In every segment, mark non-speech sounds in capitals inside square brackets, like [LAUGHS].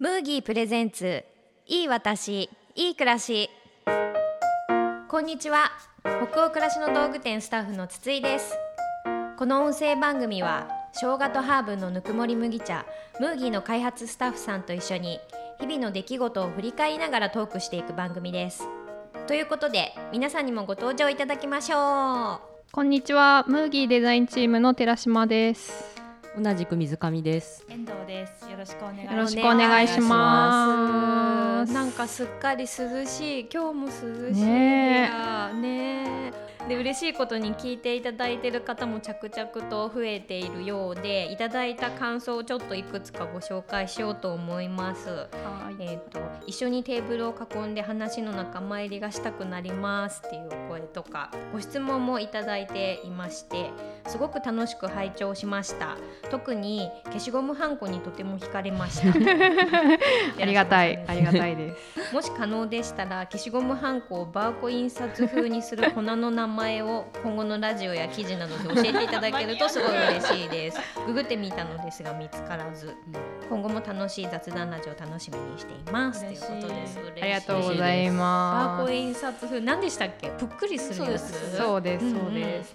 ムーギープレゼンツいい私いい暮らし。こんにちは。北欧暮らしの道具店スタッフの筒井です。この音声番組は生姜とハーブのぬくもり麦茶ムーギーの開発スタッフさんと一緒に日々の出来事を振り返りながらトークしていく番組です。ということで皆さんにもご登場いただきましょう。こんにちは、ムーギーデザインチームの寺島です。同じく水上です。遠藤です。よろしくお願いしよます。ろしくお願いします。なんかすっかり涼しい今日も涼しいねねえで嬉しいことに聞いていただいてる方も着々と増えているようでいただいた感想をちょっといくつかご紹介しようと思います。はいえー、と一緒にテーブルを囲んで話の仲間入りがしたくなりますっていうお声とかご質問もいただいていましてすごく楽しく拝聴しました。特に消しゴムはんこにとても惹かれました。[LAUGHS] ありがたい、ありがたいです。[LAUGHS] もし可能でしたら消しゴムはんこをバーコ印刷風にする粉の名前を今後のラジオや記事などで教えていただけるとすごい嬉しいです。[LAUGHS] ググってみたのですが見つからず今後も楽しい雑談ラジオ楽しみにしています。という嬉しいことです。ありがとうございバーます。コ印刷風何でしたっけ？ぷっくりするそうです、そうです。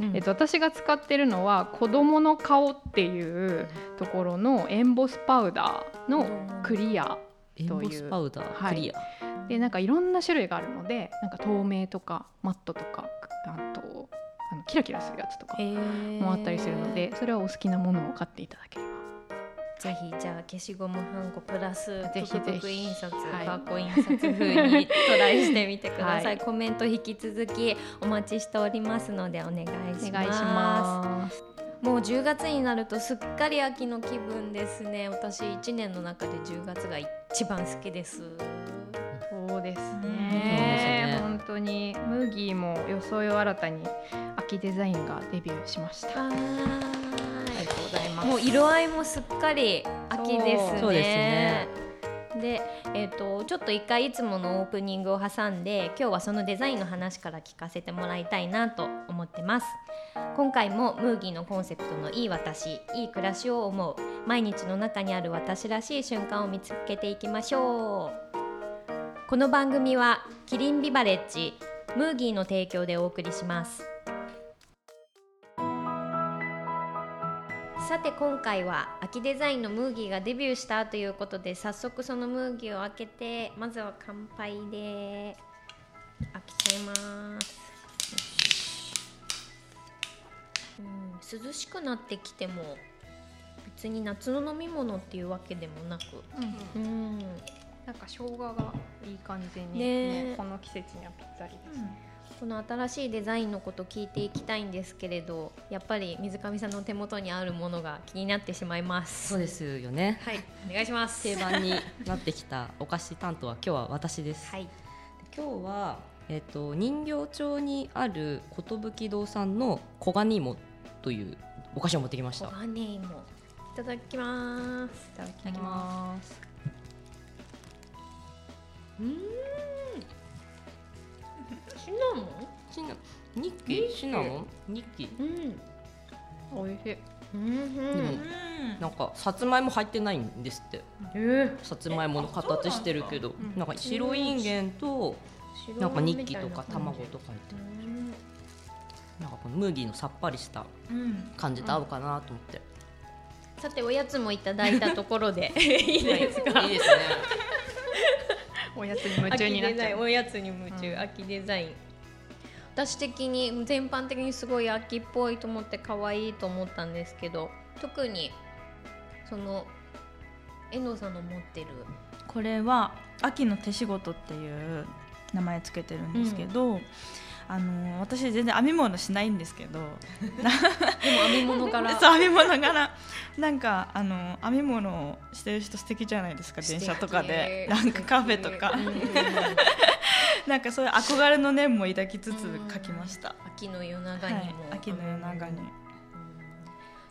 うん。えっと、私が使ってるのは子供の顔っていうところのエンボスパウダーのクリアエンボスパウダー、はいクリア。でなんかいろんな種類があるのでなんか透明とかマットとかあとあのキラキラするやつとかもあったりするのでそれはお好きなものを買っていただければぜひじゃあ消しゴムはんこプラスぜひぜひ。印刷、はいバーコ印刷風にトライしてみてください、はい。コメント引き続きお待ちしておりますのでお願いします。お願いします。もう10月になるとすっかり秋の気分ですね。私1年の中で10月が一番好きです。そうですそうですね。ね。本当に。ムーギーも装いを新たに秋デザインがデビューしました。もう色合いもすっかり秋ですね。ですね。で、えー、とちょっと一回いつものオープニングを挟んで今日はそのデザインの話から聞かせてもらいたいなと思ってます。今回もムーギーのコンセプトのいい私いい暮らしを思う毎日の中にある私らしい瞬間を見つけていきましょう。この番組はキリンビバレッジムーギーの提供でお送りしますさて今回は秋デザインのムーギーがデビューしたということで早速そのムーギーを開けてまずは乾杯で開けちゃいます。うん涼しくなってきても別に夏の飲み物っていうわけでもなく。うんなんか生姜がいい感じに、ねねこの季節にはぴったりです。この新しいデザインのこと聞いていきたいんですけれどやっぱり水上さんの手元にあるものが気になってしまいますそうですよね。はいお願いします定番になってきたお菓子担当は今日は私です。はい今日はえっ、と人形町にある寿堂さんの小金芋というお菓子を持ってきました。お金芋いただきますいただきます。シナモシナニッキシナモン？ニッキン美味しい。うん。でもなんかさつまいも入ってないんですって。えさつまいもの形してるけどなんか？白いんげんとーなんかニッキとか卵とか入ってる。なんかこのムーギーのさっぱりしたうん。感じと合うかなと思って、さておやつもいただいたところで。[LAUGHS] いいですか？いいですねおやつに夢中になっちゃう。秋デザインおやつに夢中、うん。秋デザイン。私的に全般的にすごい秋っぽいと思って可愛いと思ったんですけど特にその遠藤さんの持ってる。これは秋の手仕事っていう名前つけてるんですけど、あの私全然編み物しないんですけど、でも編み物からそう編み物柄。なんかあの編み物をしてる人素敵じゃないですか電車とかで。なんかカフェとか。[LAUGHS] なんかそういう憧れの念も抱きつつ書きました。秋の夜長はい秋の夜長に。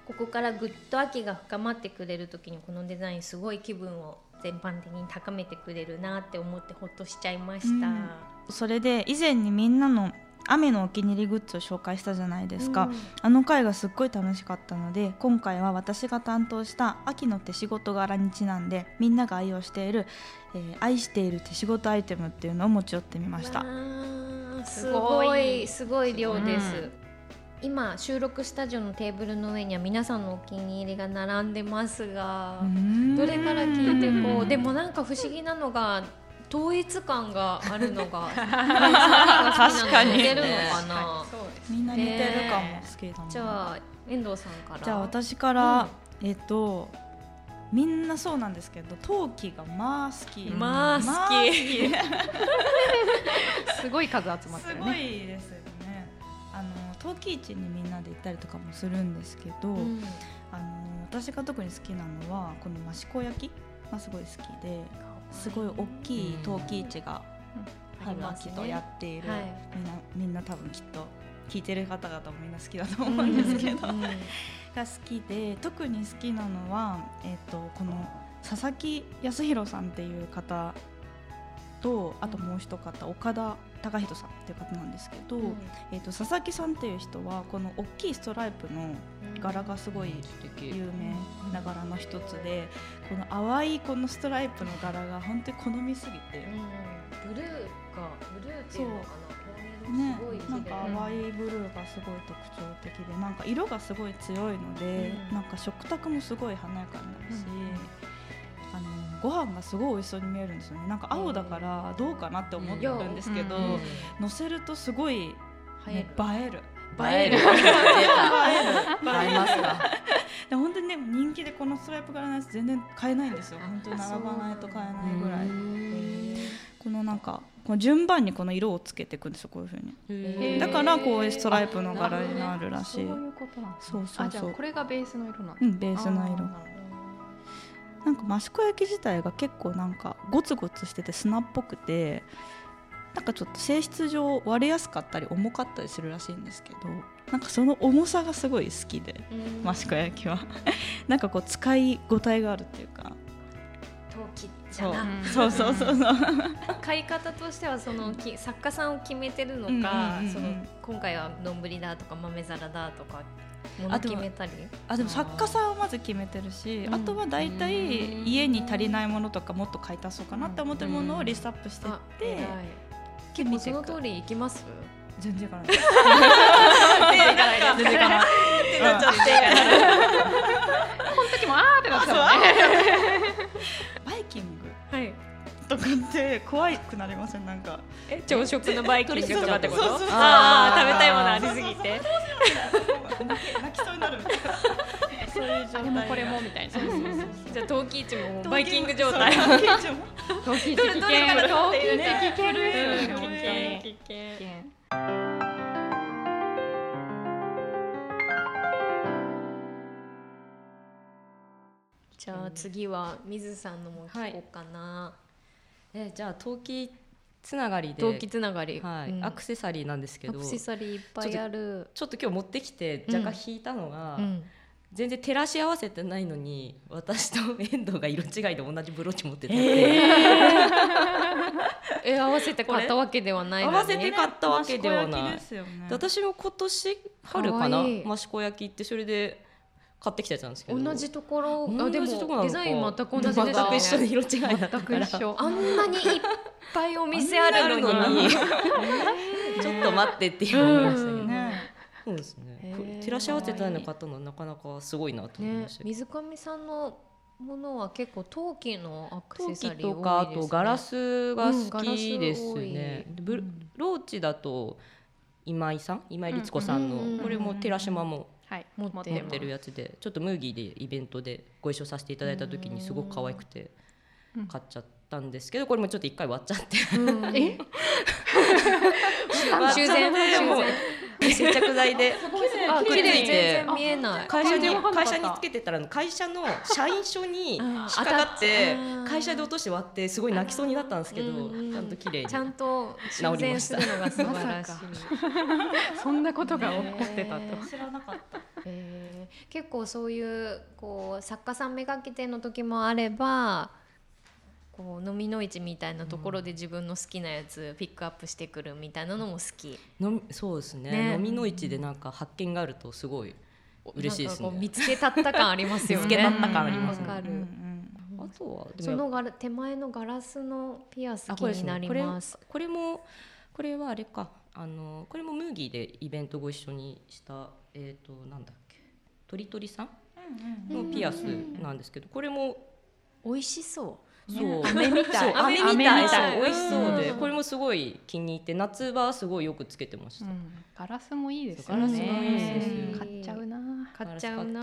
ここからぐっと秋が深まってくれる時にこのデザインすごい気分を全般的に高めてくれるなって思ってほっとしちゃいました、うん。それで以前にみんなの雨のお気に入りグッズを紹介したじゃないですか、うん、あの回がすっごい楽しかったので今回は私が担当した秋の手仕事柄にちなんでみんなが愛用している、えー、愛している手仕事アイテムっていうのを持ち寄ってみました。すごい。すごい。量です、うん、今収録スタジオのテーブルの上には皆さんのお気に入りが並んでますがどれから聞いてこうでもなんか不思議なのが統一感があるのが確かに似てるのかな、みんな似てるかも。好きだもん、じゃあ遠藤さんから。じゃあ私から、うん、えっとみんなそうなんですけど陶器がまあ好き。まあ好き。[LAUGHS] すごい数集まってるね。すごいですよね。あの陶器市にみんなで行ったりとかもするんですけど、うん、あの私が特に好きなのはこの益子焼きがすごい好きですごい大きい陶器市が春秋とやっている、はい、みんなみんな多分きっと聞いてる方々もみんな好きだと思うん。ですけど、が好きで特に好きなのは、えーと、この佐々木康弘さんっていう方とあともう一方岡田貴人さんっていう方なんですけど、うん、えーと、佐々木さんっていう人はこの大きいストライプの柄がすごい有名な柄の一つでこの淡いこのストライプの柄が本当に好みすぎて、うん、ブルーがブルーっていうのかな？ね、なんか淡いブルーがすごい特徴的でなんか色がすごい強いので、うん、なんか食卓もすごい華やかになるし、あのご飯がすごい美味しそうに見えるんですよねなんか青だからどうかなって思ってるんですけど、乗せるとすごい、ね、映える。映える。映えますか？[LAUGHS] で本当にね人気でこのストライプ柄のやつ全然買えないんですよ。本当に並ばないと買えないぐらい。このなんかこの順番にこの色をつけていくんですよこういうふうに。だからこういうストライプの柄になるらしい。そういうことなんそうそうそう。これがベースの色なんうん、ベースの色。なんか益子焼き自体が結構なんかゴツゴツしてて砂っぽくてなんかちょっと性質上割れやすかったり重かったりするらしいんですけどなんかその重さがすごい好きで益子焼きは。[LAUGHS] なんかこう使い応えがあるっていうか。陶器じゃな。そう。そうそうそう [LAUGHS] 買い方としてはそのき作家さんを決めてるのか、その今回は丼だとか豆皿だとかも決めたり？あでも作家さんはまず決めてるしあとは大体家に足りないものとかもっと買い足そうかなって思ってるものをリストアップしていって結構その通りいきます？全然いかない全然いかない。全然いかない。ってなっちゃってこの時もあーってなっちゃうバイキングはいとかって怖くなりません？なんか。え朝食のバイキングとかってこと？ああ食べたいものありすぎて泣きそうになるみたいな。そういう状態もこれもみたいな。じゃあ陶器市もバイキング状態。陶器市どれから陶器市危険。危険。じゃあ次は水さんのも聞こうかな、えじゃあ陶器つながりで。陶器つながり、はい、うん、アクセサリーなんですけど。アクセサリーいっぱいある。ちょっと今日持ってきて若干引いたのが、うん、全然照らし合わせてないのに私と遠藤が色違いで同じブローチ持ってたので、えー、[LAUGHS] 合わせて買ったわけではない、ね、合わせて買ったわけではない、ね、私も今年春かな。益子焼きってそれで買ってきたやつなんですけど。同じところ？あでもデザイン全く同じですね全く一緒の色違いだったから。あんなにいっぱいお店あるのに。ちょっと待ってって言われましたけど、そうですね。照らし合わせたいの方のなかなかすごいなと思いました、ね、水上さんのものは結構陶器のアクセサリーとかあとガラスが好きですね、うん、ローチだと今井さん？今井律子さんの、これも寺島もはい、持って持ってるやつでちょっとムーギーでイベントでご一緒させていただいた時にすごく可愛くて買っちゃったんですけどこれもちょっと一回割っちゃって。[LAUGHS] え？[LAUGHS] 修繕？[LAUGHS] 接着剤で。あ綺麗。全然見えない。会社に会社につけてたら会社の社員証に引っかかって会社で落として割ってすごい泣きそうになったんですけど。ちゃんと綺麗にちゃんと修繕するのが素晴らしい。そんなことが起こってたと。知らなかったえー、結構そういうこう作家さんめがけての時もあればこう飲みの市みたいなところで自分の好きなやつピックアップしてくるみたいなのも好き。のそうですね。ね。飲みの市でなんか発見があるとすごい嬉しいですね。見つけたった感ありますよね。[LAUGHS] 見つけたった感あります。わかる。あとはそのガラ手前のガラスのピアス気になります。これもこれはあれかあのこれもムーギーでイベントご一緒にしたえっ、となんだっけとりとりさん？のピアスなんですけどこれも美味しそそう。飴みたい。そう飴みたい。美味しそうでうんこれもすごい気に入って夏場はすごいよくつけてました、うん。ガラスもいいですガよね。ラスもいいですね買っちゃうな。う。買っちゃう。な。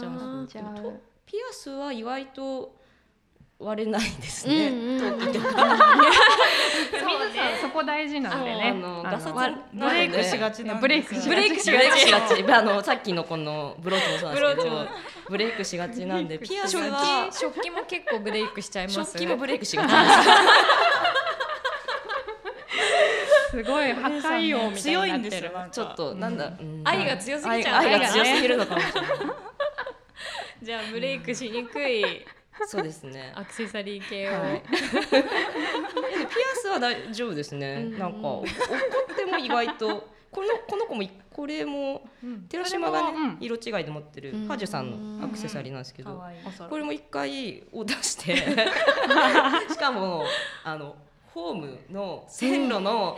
ピアスは意外と割れないですうんね、うん。陶器とか。皆さんそこ大事なんでね。あのガサツブレイクしがちブレイクしがち。ブレイクしがち。しがちあのさっきのこのブローチもそうなんですけど。ブレイクしがちなんでピアス食は器食器も結構ブレイクしちゃいます。食器もブレイクしがちすごい破壊王みたいちょっとなんだ、うん。愛が強すぎちゃう。愛愛が強すぎるのかもしれない。じゃあブレイクしにくい [LAUGHS] そうですね。アクセサリー系を。はい、ピアスは大丈夫ですね、うんなんかお怒っても意外と。このこの子もこれもうん。寺島がね、色違いで持ってるうん。ハジュさんのアクセサリーなんですけど、これも一回を出して。[LAUGHS] しかもあのホームの線路の、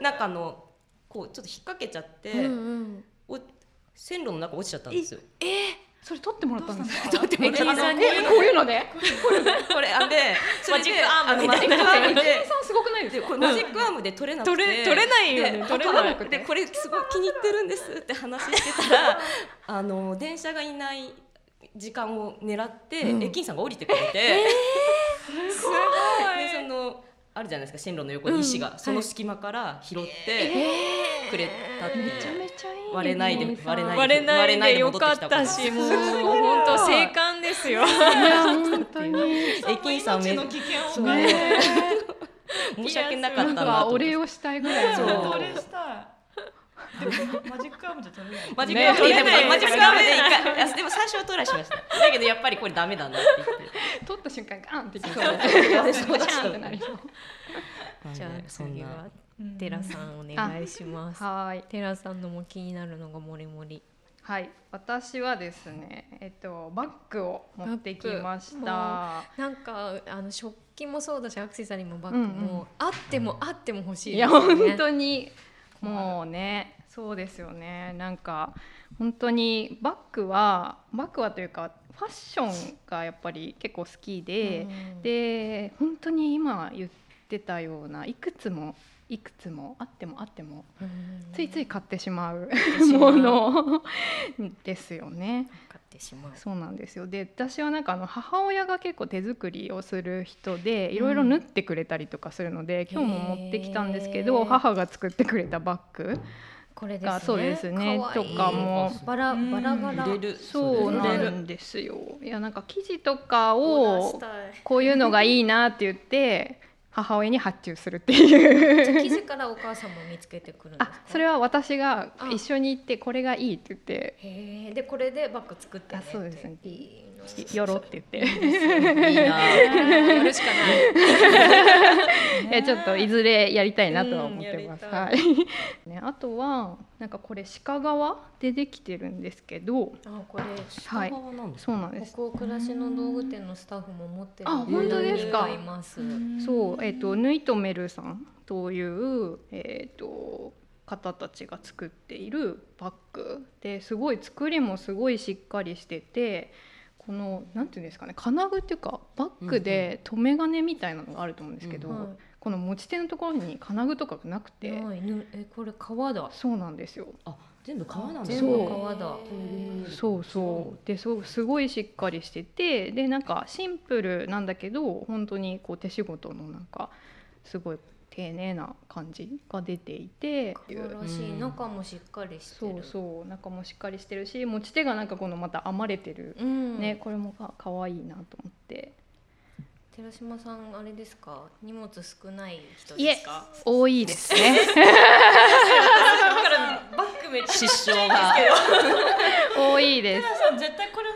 中のこうちょっと引っ掛けちゃって、うんうん。お線路の中落ちちゃったんですよ。それ取ってもらったんですか？取ってもらった駅員さんにこういうこういうので？これあで。それでマジックアームあのみたいな。マジックアームでさんすごくないですか？でこれマジックアームで取れなくて。取れ取れないよね。れない。でこれすごい気に入ってるんですって話してたら [LAUGHS] あの電車がいない時間を狙って、うん。駅員さんが降りてくれて、すごい。でそのあるじゃないですか線路の横に石が、その隙間から拾ってくれたっていう、めちゃめちゃいい割れないで割れない割れない割れないでよかったしもう本当生還ですよ。いや本当に。駅員さんめ命の危険をそう。ね申し訳なかったなんなと思ってかお礼をしたいぐらいそう。のどれしたい。でもマジックアームじゃ取れない。マジックアームで、ね取れないマジックアームで一回いやでも最初はトライしました。だけどやっぱりこれダメだなって言って。取った瞬間ガンってきそう。そう。[LAUGHS] じゃあ次は寺さんお願いします。はい。寺さんのも気になるのがもりもり。はい。私はですねえっとバッグを持ってきましバたなんかあの食器もそうだしアクセサリーもバッグうんうん。も、あってもあっても欲しいいや。本当にもうねそうですよね。なんか本当にバッグはバッグはというかファッションがやっぱり結構好きで、うん。で本当に今言ってたようないくつもいくつもあってもあってもうん。ついつい買ってしまうもの。[LAUGHS] ですよね。そうなんですよ。で私はなんかあの母親が結構手作りをする人でいろいろ縫ってくれたりとかするので、今日も持ってきたんですけど母が作ってくれたバッグこれですね。がそうですね。とかも。バラバラ柄。入れるそうなんですよ。いやなんか生地とかをこういうのがいいなって言って母親に発注するっていう。生地からお母さんも見つけてくるんですあか。それは私があ一緒に行ってこれがいいって言ってへえでこれでバッグ作ってねあそうですね。っていい。の「よろ」って言っていいなやるしかない。[LAUGHS] いやちょっといずれやりたいなとは思ってます。うんやはい。ねあとはなんかこれ鹿革でできてるんですけど、あこれはい鹿革なんですそうなんです。北欧暮らしの道具店のスタッフも持ってるあ本当ですか？います。そうえっ、とヌイトメルさんというえっ、と方たちが作っているバッグですごい作りもすごいしっかりしてて。このなんていうんですかね金具っていうかバッグで留め金みたいなのがあると思うんですけど、はい。この持ち手のところに金具とかがなくて、ないぬえこれ革だ。そうなんですよ。あ全部革なんだ。全部革だ。そうそう。でそうすごいしっかりしててでなんかシンプルなんだけど本当にこう手仕事のなんかすごい丁寧な感じが出ていて素晴らしい中もしっかりしてそうる。そう中もしっかりしてるし持ち手がなんかこのまた編まれてる、うん。ねこれもかかわいいなと思って寺島さんあれですか？荷物少ない人いえですか？多いですね [LAUGHS] [LAUGHS] バッグめっちゃ失笑が多いです寺さん絶対これ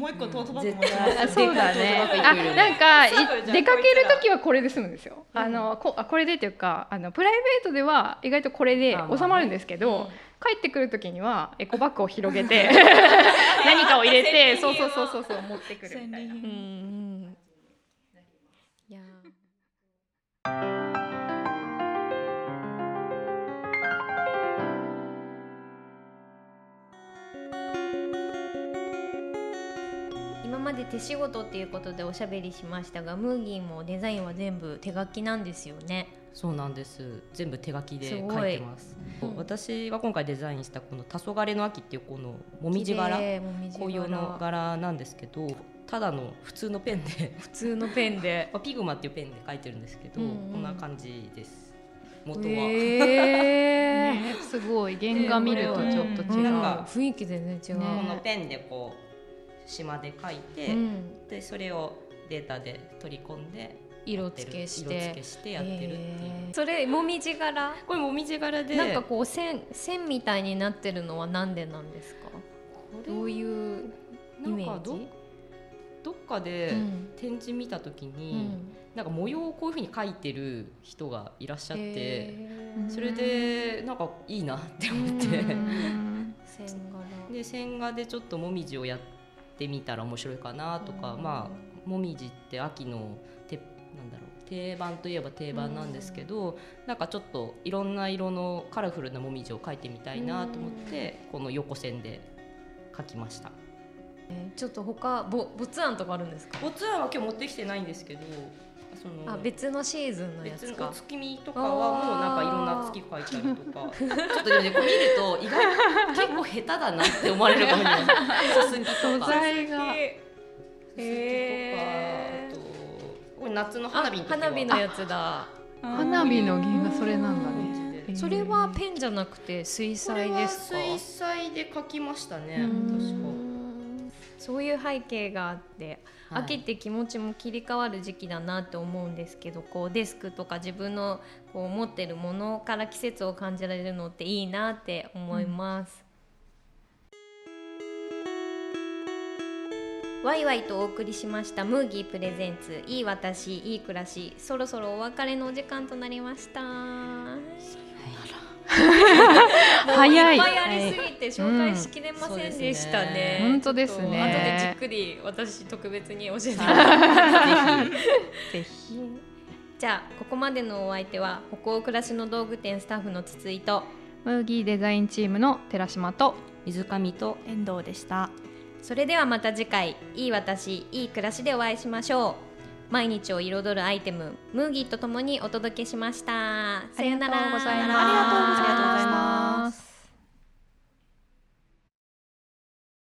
ももう一個トートバッグ絶持ちま対すあそうだねあなんか出かける時はこれで済むんですよ、あのこあこれでっていうかあのプライベートでは意外とこれで収まるんですけど、帰ってくる時にはエコバッグを広げて [LAUGHS] 何かを入れて [LAUGHS] そうそうそうそうそう持ってくるみたいな。うんうん。いやまで手仕事っていうことでおしゃべりしましたがムーギーもデザインは全部手書きなんですよね。そうなんです。全部手書きで書いてます。うん。私が今回デザインしたこの「黄昏の秋」っていうこのもみじ柄。紅葉の柄なんですけどただの普通のペンで。普通のペンで。[LAUGHS] まあピグマっていうペンで書いてるんですけど、うんうん。こんな感じです。元は、へー。[LAUGHS] ねすごい。原画見るとちょっと違う。なんか雰囲気全然違う、ねこのペンでこう島で書いて、うん。でそれをデータで取り込んで色付けして。色付けしてやってるっていう、へー。それもみじ柄これもみじ柄で。なんかこう線線みたいになってるのはなんでなんですか？どういうイメーなんかどジどっかでうん。展示見た時うに、ん。なんか模様をこういうふうに描いてる人がいらっしゃってへー。それでなんかいいなって思って、うん。[LAUGHS] 線柄。で線画でちょっともみじをやってみたら面白いかなとか、うん。まあもみじって秋のてなんだろう定番といえば定番なんですけど、なんかちょっといろんな色のカラフルなもみじを描いてみたいなと思って、この横線で描きました。えーちょっと他ぼ没案とかあるんですか？ボツワンは今日持ってきてないんですけどそのあ別のシーズンのや別のおつか月見とかはもうなんかいろんな月描いたりとか。ちょっとでもねこう見ると意外結構下手だなって思われるかもしれないすすきとか。素材がすすきとかあとこれ夏の花火の時は。花火のやつだ。花火の原画それなんだね。ねそれはペンじゃなくて水彩ですか？水彩で描きましたねうん。確そういう背景があって、か秋って気持ちも切り替わる時期だなって思うんですけどこうデスクとか自分のこう持ってるものから季節を感じられるのっていいなって思います。ワイワイとお送りしましたムーギープレゼンツ。いい私いい暮らし。そろそろお別れのお時間となりました。早いすぎて紹介しきれませんでしたね。うん本当ですね。後でじっくり私特別に教えてもらはいぜぜひ。じゃあここまでのお相手は北欧暮らしの道具店スタッフの筒井と。ムーギーデザインチームの寺島と。ひ水上と遠藤でした。それではまた次回いい私いい暮らしでお会いしましょう。毎日を彩るアイテムムーギーとともにお届けしました。さようならありがとうございます